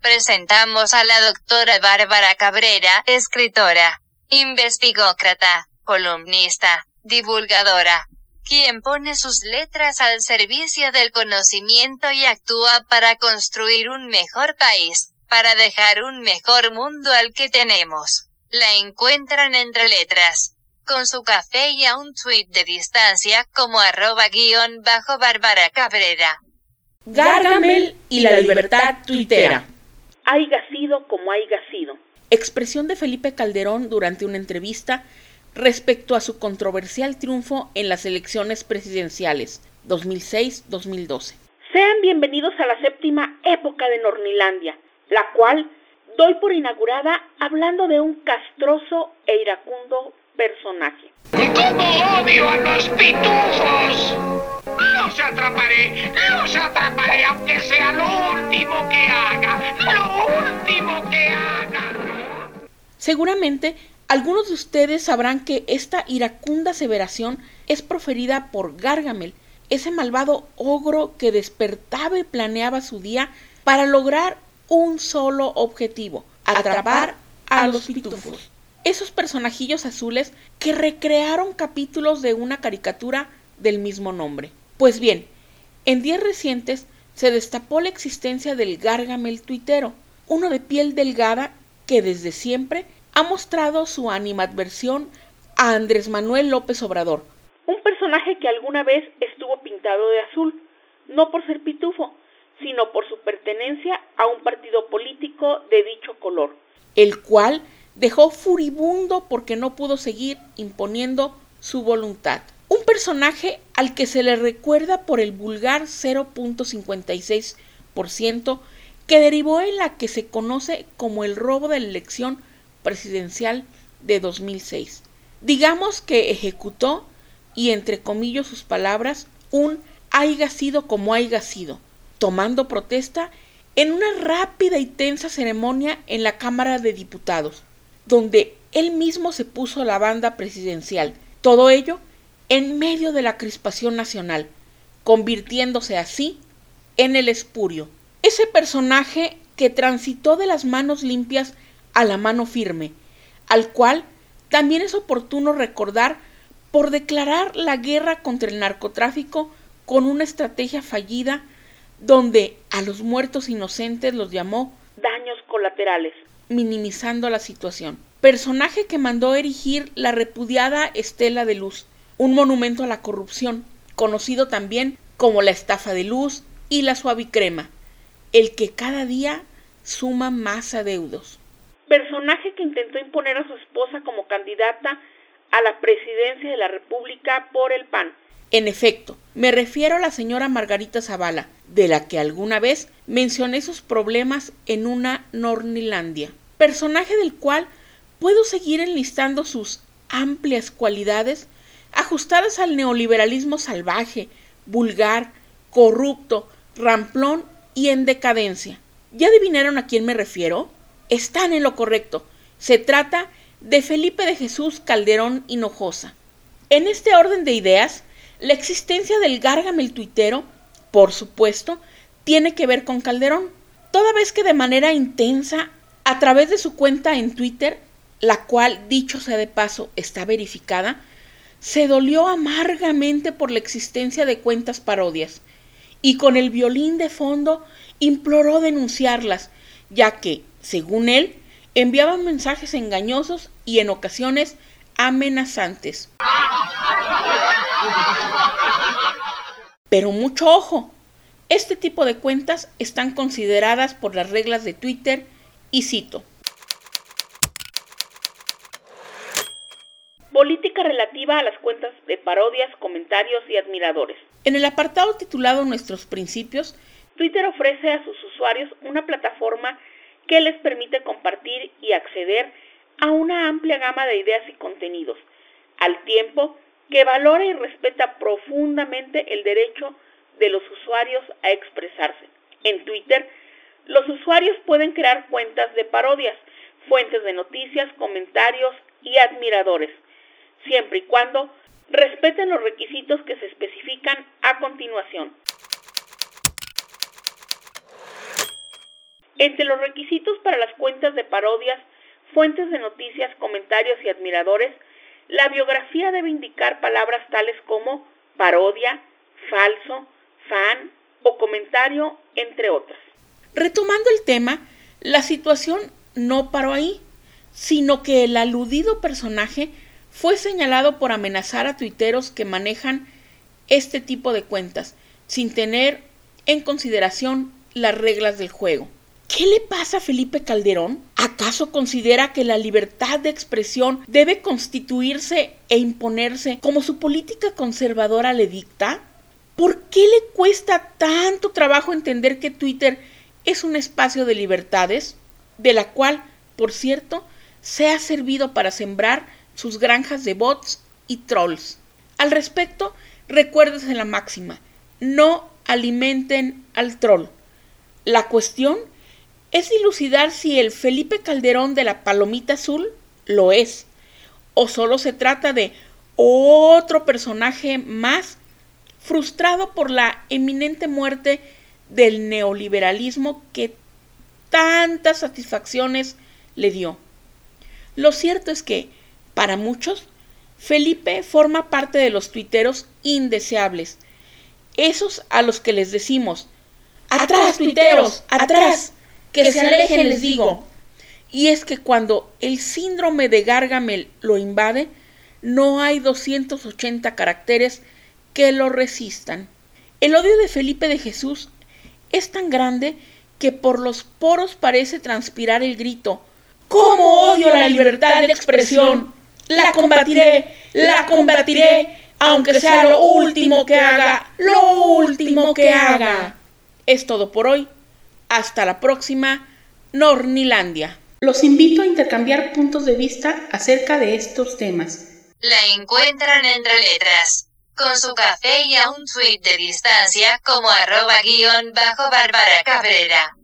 Presentamos a la doctora Bárbara Cabrera, escritora, investigócrata, columnista, divulgadora, quien pone sus letras al servicio del conocimiento y actúa para construir un mejor país, para dejar un mejor mundo al que tenemos. La encuentran entre letras, con su café y a un tweet de distancia como arroba guion bajo Bárbara Cabrera. Gargamel y la libertad tuitera. Haiga sido como haiga sido. Expresión de Felipe Calderón durante una entrevista respecto a su controversial triunfo en las elecciones presidenciales 2006-2012. Sean bienvenidos a la séptima época de Nornilandia, la cual doy por inaugurada hablando de un castroso e iracundo personaje. ¿Cómo odio a los pitufos? Los atraparé, los atraparé aunque sea lo último que haga, lo último que haga. Seguramente algunos de ustedes sabrán que esta iracunda aseveración es proferida por Gargamel, ese malvado ogro que despertaba y planeaba su día para lograr un solo objetivo, atrapar a los pitufos. Esos personajillos azules que recrearon capítulos de una caricatura del mismo nombre. Pues bien, en días recientes se destapó la existencia del Gargamel tuitero, uno de piel delgada que desde siempre ha mostrado su animadversión a Andrés Manuel López Obrador. Un personaje que alguna vez estuvo pintado de azul, no por ser pitufo, sino por su pertenencia a un partido político de dicho color. El cual dejó furibundo porque no pudo seguir imponiendo su voluntad. Un personaje al que se le recuerda por el vulgar 0.56% que derivó en la que se conoce como el robo de la elección presidencial de 2006. Digamos que ejecutó, y entre comillas sus palabras, un haya sido como haya sido, tomando protesta en una rápida y tensa ceremonia en la Cámara de Diputados, donde él mismo se puso la banda presidencial. Todo ello en medio de la crispación nacional, convirtiéndose así en el espurio. Ese personaje que transitó de las manos limpias a la mano firme, al cual también es oportuno recordar por declarar la guerra contra el narcotráfico con una estrategia fallida donde a los muertos inocentes los llamó daños colaterales, minimizando la situación. Personaje que mandó erigir la repudiada Estela de Luz, un monumento a la corrupción, conocido también como la estafa de luz y la suavicrema, el que cada día suma más adeudos personaje que intentó imponer a su esposa como candidata a la presidencia de la República por el PAN. En efecto, me refiero a la señora Margarita Zavala, de la que alguna vez mencioné sus problemas en una Nornilandia, personaje del cual puedo seguir enlistando sus amplias cualidades ajustadas al neoliberalismo salvaje, vulgar, corrupto, ramplón y en decadencia. ¿Ya adivinaron a quién me refiero? están en lo correcto. Se trata de Felipe de Jesús Calderón Hinojosa. En este orden de ideas, la existencia del Gárgame tuitero, por supuesto, tiene que ver con Calderón, toda vez que de manera intensa, a través de su cuenta en Twitter, la cual, dicho sea de paso, está verificada, se dolió amargamente por la existencia de cuentas parodias, y con el violín de fondo imploró denunciarlas, ya que, según él, enviaban mensajes engañosos y en ocasiones amenazantes. Pero mucho ojo, este tipo de cuentas están consideradas por las reglas de Twitter y cito. Política relativa a las cuentas de parodias, comentarios y admiradores. En el apartado titulado Nuestros principios, Twitter ofrece a sus usuarios una plataforma que les permite compartir y acceder a una amplia gama de ideas y contenidos, al tiempo que valora y respeta profundamente el derecho de los usuarios a expresarse. En Twitter, los usuarios pueden crear cuentas de parodias, fuentes de noticias, comentarios y admiradores, siempre y cuando respeten los requisitos que se especifican a continuación. Entre los requisitos para las cuentas de parodias, fuentes de noticias, comentarios y admiradores la biografía debe indicar palabras tales como parodia, falso, fan o comentario, entre otras. Retomando el tema, la situación no paró ahí, sino que el aludido personaje fue señalado por amenazar a tuiteros que manejan este tipo de cuentas, sin tener en consideración las reglas del juego. ¿Qué le pasa a Felipe Calderón? ¿Acaso considera que la libertad de expresión debe constituirse e imponerse como su política conservadora le dicta? ¿Por qué le cuesta tanto trabajo entender que Twitter es un espacio de libertades, de la cual, por cierto, se ha servido para sembrar sus granjas de bots y trolls? Al respecto, recuérdese la máxima, no alimenten al troll. La cuestión es dilucidar si el Felipe Calderón de la Palomita Azul lo es, o solo se trata de otro personaje más frustrado por la eminente muerte del neoliberalismo que tantas satisfacciones le dio. Lo cierto es que, para muchos, Felipe forma parte de los tuiteros indeseables, esos a los que les decimos, atrás, tuiteros, atrás, que se alejen, les digo. Y es que cuando el síndrome de Gargamel lo invade, no hay 280 caracteres que lo resistan. El odio de Felipe de Jesús es tan grande que por los poros parece transpirar el grito. ¿Cómo odio la libertad de expresión? La combatiré, la combatiré, aunque sea lo último que haga, lo último que haga. Es todo por hoy. Hasta la próxima, Nornilandia. Los invito a intercambiar puntos de vista acerca de estos temas. La encuentran entre letras, con su café y a un tweet de distancia como arroba guion bajo Bárbara Cabrera.